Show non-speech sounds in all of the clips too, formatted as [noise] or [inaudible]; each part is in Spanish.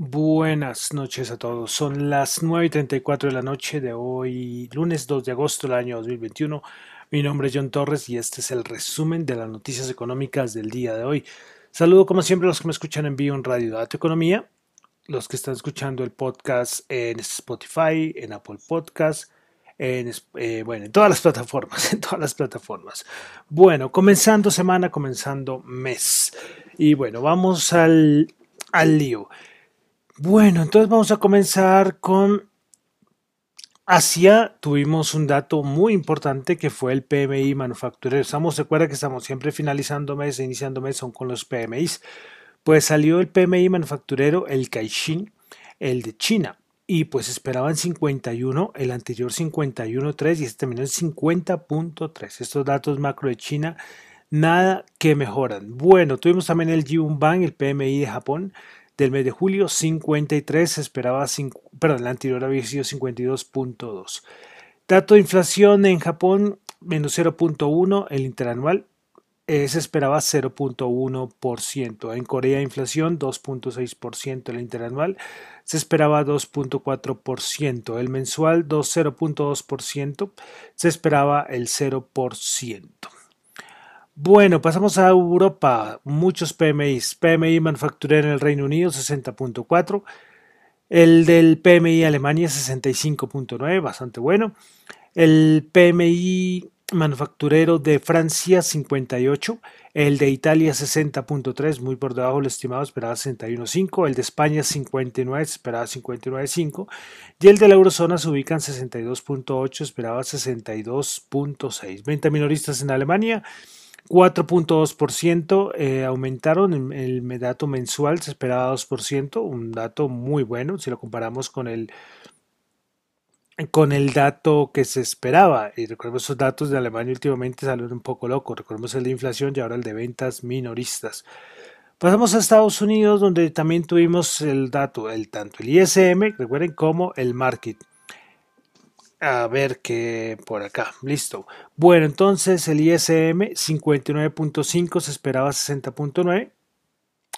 Buenas noches a todos. Son las 9 y 34 de la noche de hoy, lunes 2 de agosto del año 2021. Mi nombre es John Torres y este es el resumen de las noticias económicas del día de hoy. Saludo como siempre a los que me escuchan en vivo en Radio Dato Economía, los que están escuchando el podcast en Spotify, en Apple Podcast, en, eh, bueno, en todas las plataformas, [laughs] en todas las plataformas. Bueno, comenzando semana, comenzando mes. Y bueno, vamos al, al lío. Bueno, entonces vamos a comenzar con Asia. Tuvimos un dato muy importante que fue el PMI manufacturero. Estamos, recuerda que estamos siempre finalizando mes e iniciando mes son con los PMIs. Pues salió el PMI manufacturero, el Caixin, el de China. Y pues esperaban 51, el anterior 51.3 y este terminó en 50.3. Estos datos macro de China, nada que mejoran. Bueno, tuvimos también el Jiunban, el PMI de Japón, del mes de julio 53 se esperaba, perdón, la anterior había sido 52.2. Dato de inflación en Japón menos 0.1, el interanual se esperaba 0.1%. En Corea inflación 2.6%, el interanual se esperaba 2.4%. El mensual 0.2%, se esperaba el 0%. Bueno, pasamos a Europa. Muchos PMIs. PMI manufacturero en el Reino Unido 60.4. El del PMI Alemania 65.9, bastante bueno. El PMI manufacturero de Francia 58. El de Italia 60.3, muy por debajo del estimado, esperaba 61.5. El de España 59, esperaba 59.5. Y el de la eurozona se ubica en 62.8, esperaba 62.6. Venta minoristas en Alemania 4.2% eh, aumentaron el dato mensual, se esperaba 2%, un dato muy bueno si lo comparamos con el, con el dato que se esperaba. Y recordemos esos datos de Alemania últimamente salieron un poco locos. Recordemos el de inflación y ahora el de ventas minoristas. Pasamos a Estados Unidos, donde también tuvimos el dato, el tanto el ISM, recuerden, como el market. A ver qué por acá. Listo. Bueno, entonces el ISM 59.5 se esperaba 60.9.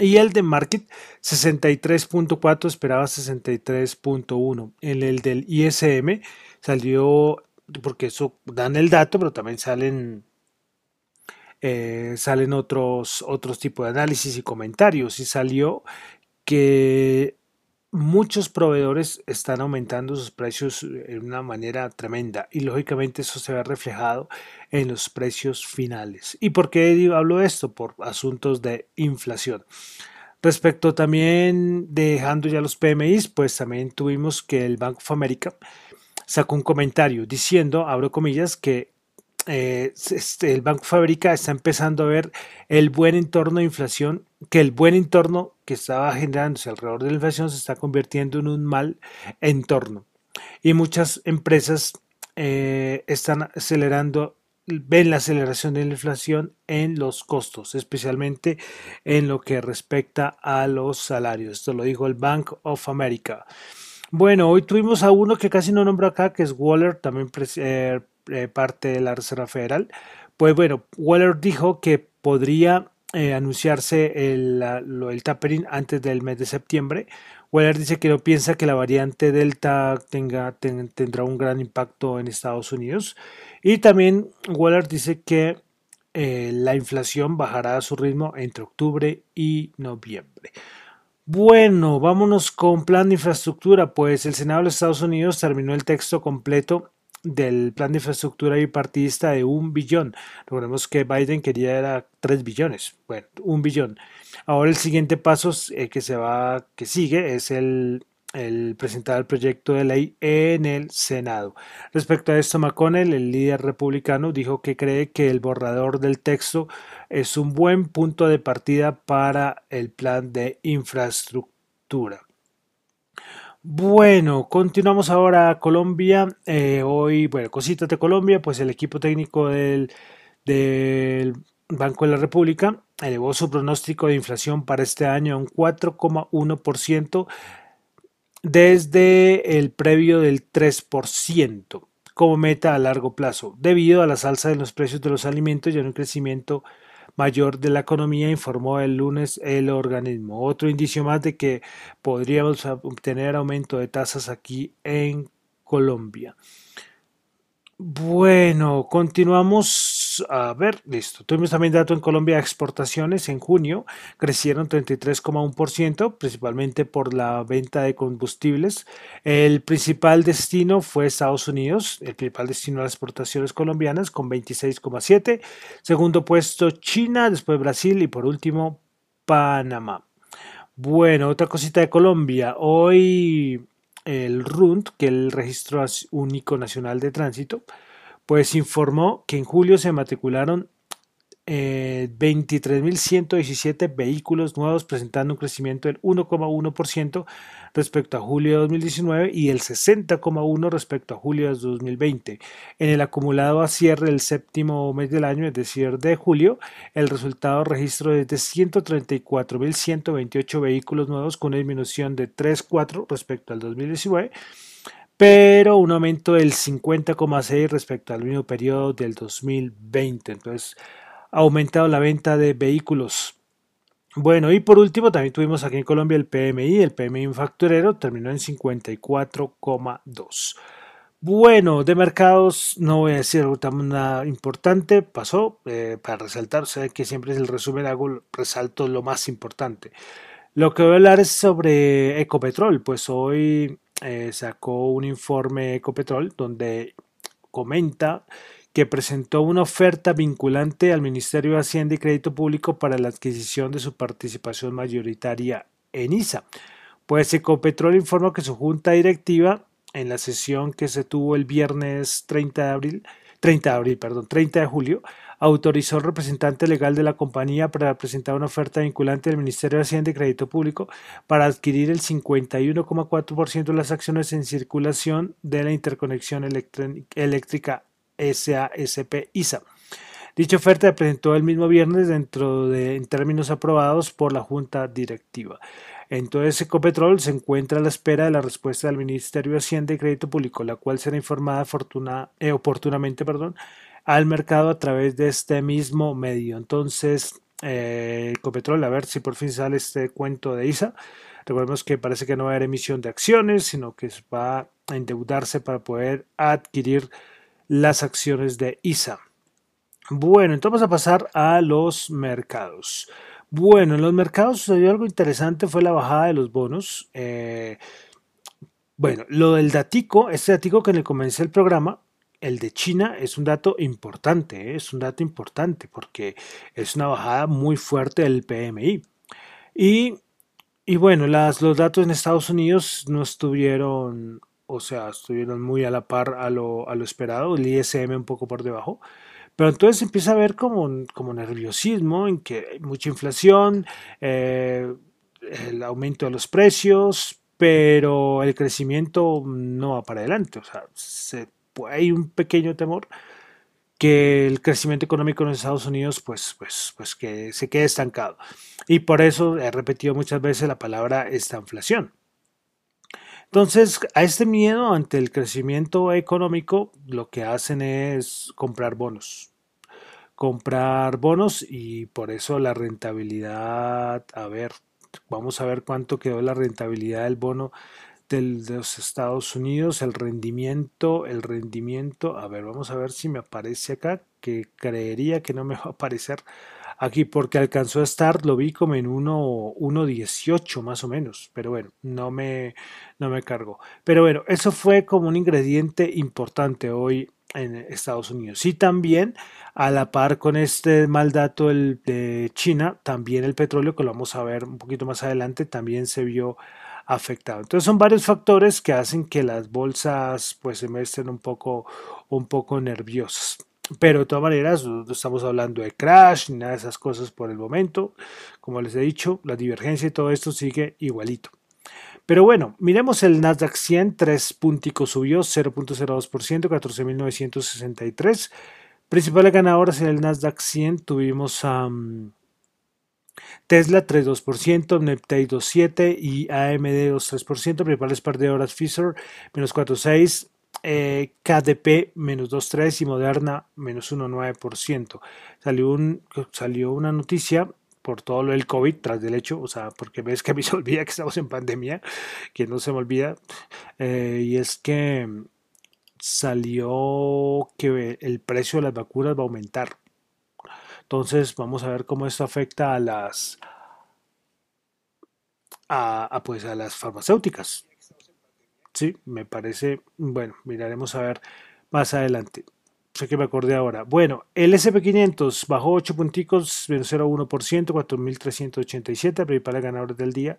Y el de Market 63.4 esperaba 63.1. En el del ISM salió, porque eso dan el dato, pero también salen, eh, salen otros, otros tipos de análisis y comentarios. Y salió que muchos proveedores están aumentando sus precios de una manera tremenda y lógicamente eso se ve reflejado en los precios finales. ¿Y por qué hablo de esto? Por asuntos de inflación. Respecto también, dejando ya los PMIs, pues también tuvimos que el Bank of America sacó un comentario diciendo, abro comillas, que eh, este, el Banco Fabrica está empezando a ver el buen entorno de inflación, que el buen entorno que estaba generándose alrededor de la inflación se está convirtiendo en un mal entorno. Y muchas empresas eh, están acelerando, ven la aceleración de la inflación en los costos, especialmente en lo que respecta a los salarios. Esto lo dijo el Bank of America. Bueno, hoy tuvimos a uno que casi no nombro acá, que es Waller, también eh, eh, parte de la Reserva Federal. Pues bueno, Waller dijo que podría eh, anunciarse el, el tapering antes del mes de septiembre. Waller dice que no piensa que la variante Delta tenga, tendrá un gran impacto en Estados Unidos. Y también Waller dice que eh, la inflación bajará a su ritmo entre octubre y noviembre. Bueno, vámonos con plan de infraestructura. Pues el Senado de los Estados Unidos terminó el texto completo del plan de infraestructura bipartidista de un billón. Recordemos que Biden quería era 3 billones, bueno, un billón. Ahora el siguiente paso eh, que se va, que sigue es el, el presentar el proyecto de ley en el Senado. Respecto a esto, McConnell, el líder republicano, dijo que cree que el borrador del texto es un buen punto de partida para el plan de infraestructura. Bueno, continuamos ahora a Colombia. Eh, hoy, bueno, cositas de Colombia, pues el equipo técnico del, Banco de la República elevó su pronóstico de inflación para este año a un 4,1% desde el previo del 3% como meta a largo plazo, debido a la alza de los precios de los alimentos y a un crecimiento mayor de la economía, informó el lunes el organismo. Otro indicio más de que podríamos obtener aumento de tasas aquí en Colombia. Bueno, continuamos. A ver, listo. Tuvimos también dato en Colombia exportaciones en junio. Crecieron 33,1%, principalmente por la venta de combustibles. El principal destino fue Estados Unidos, el principal destino de las exportaciones colombianas con 26,7%. Segundo puesto China, después Brasil y por último Panamá. Bueno, otra cosita de Colombia. Hoy el RUNT, que es el Registro Único Nacional de Tránsito, pues informó que en julio se matricularon 23.117 eh, vehículos nuevos, presentando un crecimiento del 1,1% respecto a julio de 2019 y el 60,1% respecto a julio de 2020. En el acumulado a cierre del séptimo mes del año, es decir, de julio, el resultado registro es de 134.128 vehículos nuevos con una disminución de 3,4 respecto al 2019 pero un aumento del 50,6 respecto al mismo periodo del 2020. Entonces, aumentado la venta de vehículos. Bueno, y por último, también tuvimos aquí en Colombia el PMI, el PMI manufacturero terminó en 54,2. Bueno, de mercados no voy a decir nada importante, pasó eh, para resaltar, o sea que siempre es el resumen, hago resalto lo más importante. Lo que voy a hablar es sobre Ecopetrol, pues hoy eh, sacó un informe Ecopetrol donde comenta que presentó una oferta vinculante al Ministerio de Hacienda y Crédito Público para la adquisición de su participación mayoritaria en ISA. Pues Ecopetrol informó que su junta directiva, en la sesión que se tuvo el viernes 30 de abril, 30 de abril, perdón, 30 de julio, autorizó al representante legal de la compañía para presentar una oferta vinculante al Ministerio de Hacienda y Crédito Público para adquirir el 51,4% de las acciones en circulación de la interconexión eléctrica SASP ISA. Dicha oferta se presentó el mismo viernes dentro de en términos aprobados por la Junta Directiva. Entonces, Ecopetrol se encuentra a la espera de la respuesta del Ministerio de Hacienda y Crédito Público, la cual será informada eh, oportunamente al mercado a través de este mismo medio. Entonces, eh, Ecopetrol, a ver si por fin sale este cuento de ISA. Recordemos que parece que no va a haber emisión de acciones, sino que va a endeudarse para poder adquirir las acciones de ISA. Bueno, entonces vamos a pasar a los mercados. Bueno, en los mercados sucedió algo interesante, fue la bajada de los bonos. Eh, bueno, lo del datico, este datico que le comencé el programa, el de China es un dato importante, ¿eh? es un dato importante porque es una bajada muy fuerte del PMI. Y, y bueno, las, los datos en Estados Unidos no estuvieron o sea, estuvieron muy a la par a lo, a lo esperado, el ISM un poco por debajo. Pero entonces empieza a haber como, como nerviosismo en que hay mucha inflación, eh, el aumento de los precios, pero el crecimiento no va para adelante. O sea, hay un pequeño temor que el crecimiento económico en Estados Unidos pues, pues, pues que se quede estancado. Y por eso he repetido muchas veces la palabra esta inflación. Entonces, a este miedo ante el crecimiento económico, lo que hacen es comprar bonos. Comprar bonos y por eso la rentabilidad, a ver, vamos a ver cuánto quedó la rentabilidad del bono de los Estados Unidos, el rendimiento, el rendimiento, a ver, vamos a ver si me aparece acá, que creería que no me va a aparecer aquí porque alcanzó a estar, lo vi como en 1.18 más o menos, pero bueno, no me, no me cargó. Pero bueno, eso fue como un ingrediente importante hoy en Estados Unidos. Y también a la par con este mal dato de China, también el petróleo, que lo vamos a ver un poquito más adelante, también se vio afectado. Entonces son varios factores que hacen que las bolsas pues se muestren un poco, un poco nerviosas. Pero de todas maneras, no estamos hablando de crash ni nada de esas cosas por el momento. Como les he dicho, la divergencia y todo esto sigue igualito. Pero bueno, miremos el Nasdaq 100, 3 punticos subió, 0.02%, 14.963. Principales ganadoras en el Nasdaq 100 tuvimos a Tesla 3.2%, Neptune 2.7% y AMD 2.3%. Principales perdedoras Fisher menos 4.6%. eh, KDP menos 2,3 y Moderna menos 1,9%. Salió, un, salió una noticia por todo lo del COVID tras del hecho, o sea, porque ves que a mí [laughs] se olvida que estamos en pandemia, que no se me olvida, eh, y es que salió que el precio de las vacunas va a aumentar. Entonces vamos a ver cómo esto afecta a las a, pues a las farmacéuticas. Sí, me parece, bueno, miraremos a ver más adelante. Sé que me acordé ahora. Bueno, el SP500 bajó 8 punticos, menos 0,1%, 4.387, principales ganadores del día.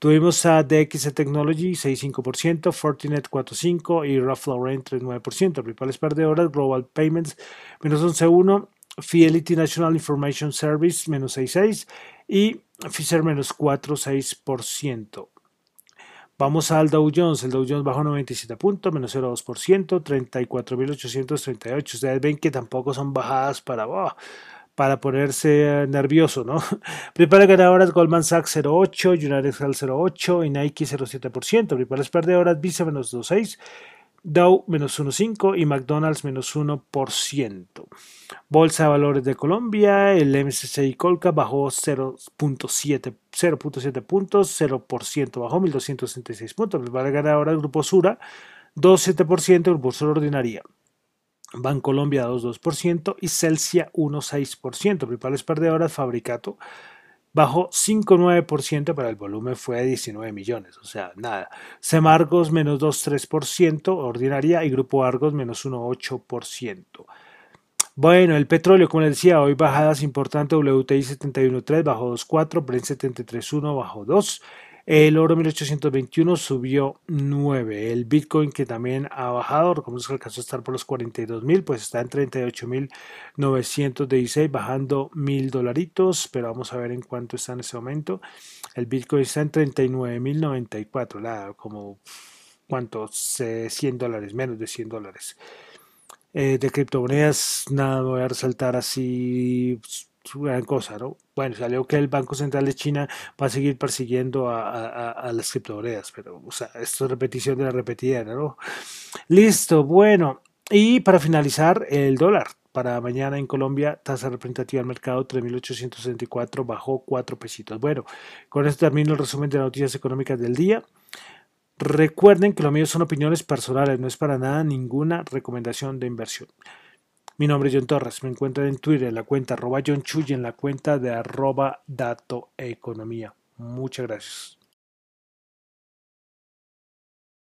Tuvimos a DX Technology 6,5%, Fortinet 4,5% y Ralph Lauren 3,9%. Principales perdedores, Global Payments menos 11,1%, Fidelity National Information Service menos 6,6% y Fisher menos 4,6%. Vamos al Dow Jones. El Dow Jones bajó 97 puntos, menos 0,2%, 34.838. Ustedes ven que tampoco son bajadas para, oh, para ponerse nervioso, ¿no? [laughs] Principales ganadoras Goldman Sachs 0,8, United Health 0,8 y Nike 0,7%. Principales perdedoras Visa menos 2,6 Dow menos 1,5 y McDonald's menos 1%. Bolsa de Valores de Colombia, el MSCI Colca bajó 0.7 puntos, 0% bajó 1.266 puntos. Vale ganar ahora el Grupo Sura 2,7%, Grupo Sura Ordinaria. Bancolombia 2,2% y Celsia 1,6%. Principales perdedoras, Fabricato bajó 5,9%, pero el volumen fue de 19 millones, o sea, nada. Semargos menos 2,3%, ordinaria, y Grupo Argos menos 1,8%. Bueno, el petróleo, como les decía, hoy bajadas importantes, WTI 71.3 bajó 2.4, Brent 73.1 bajó 2, el oro 1821 subió 9. El Bitcoin que también ha bajado, recordemos que alcanzó a estar por los 42 mil, pues está en 38.916, bajando mil dolaritos, pero vamos a ver en cuánto está en ese momento. El Bitcoin está en 39.094, nada, como cuánto, 100 dólares, menos de 100 dólares. Eh, de criptomonedas, nada, voy a resaltar así gran cosa, ¿no? Bueno, salió que el Banco Central de China va a seguir persiguiendo a, las criptomonedas, pero, o sea, esto es repetición de la repetida, ¿no? Listo, bueno, y para finalizar, el dólar. Para mañana en Colombia, tasa representativa del mercado 3.864, bajó 4 pesitos. Bueno, con esto termino el resumen de las noticias económicas del día. Recuerden que lo mío son opiniones personales, no es para nada ninguna recomendación de inversión. Mi nombre es John Torres. Me encuentran en Twitter en la cuenta arroba John Chuy en la cuenta de arroba Dato Economía. Muchas gracias.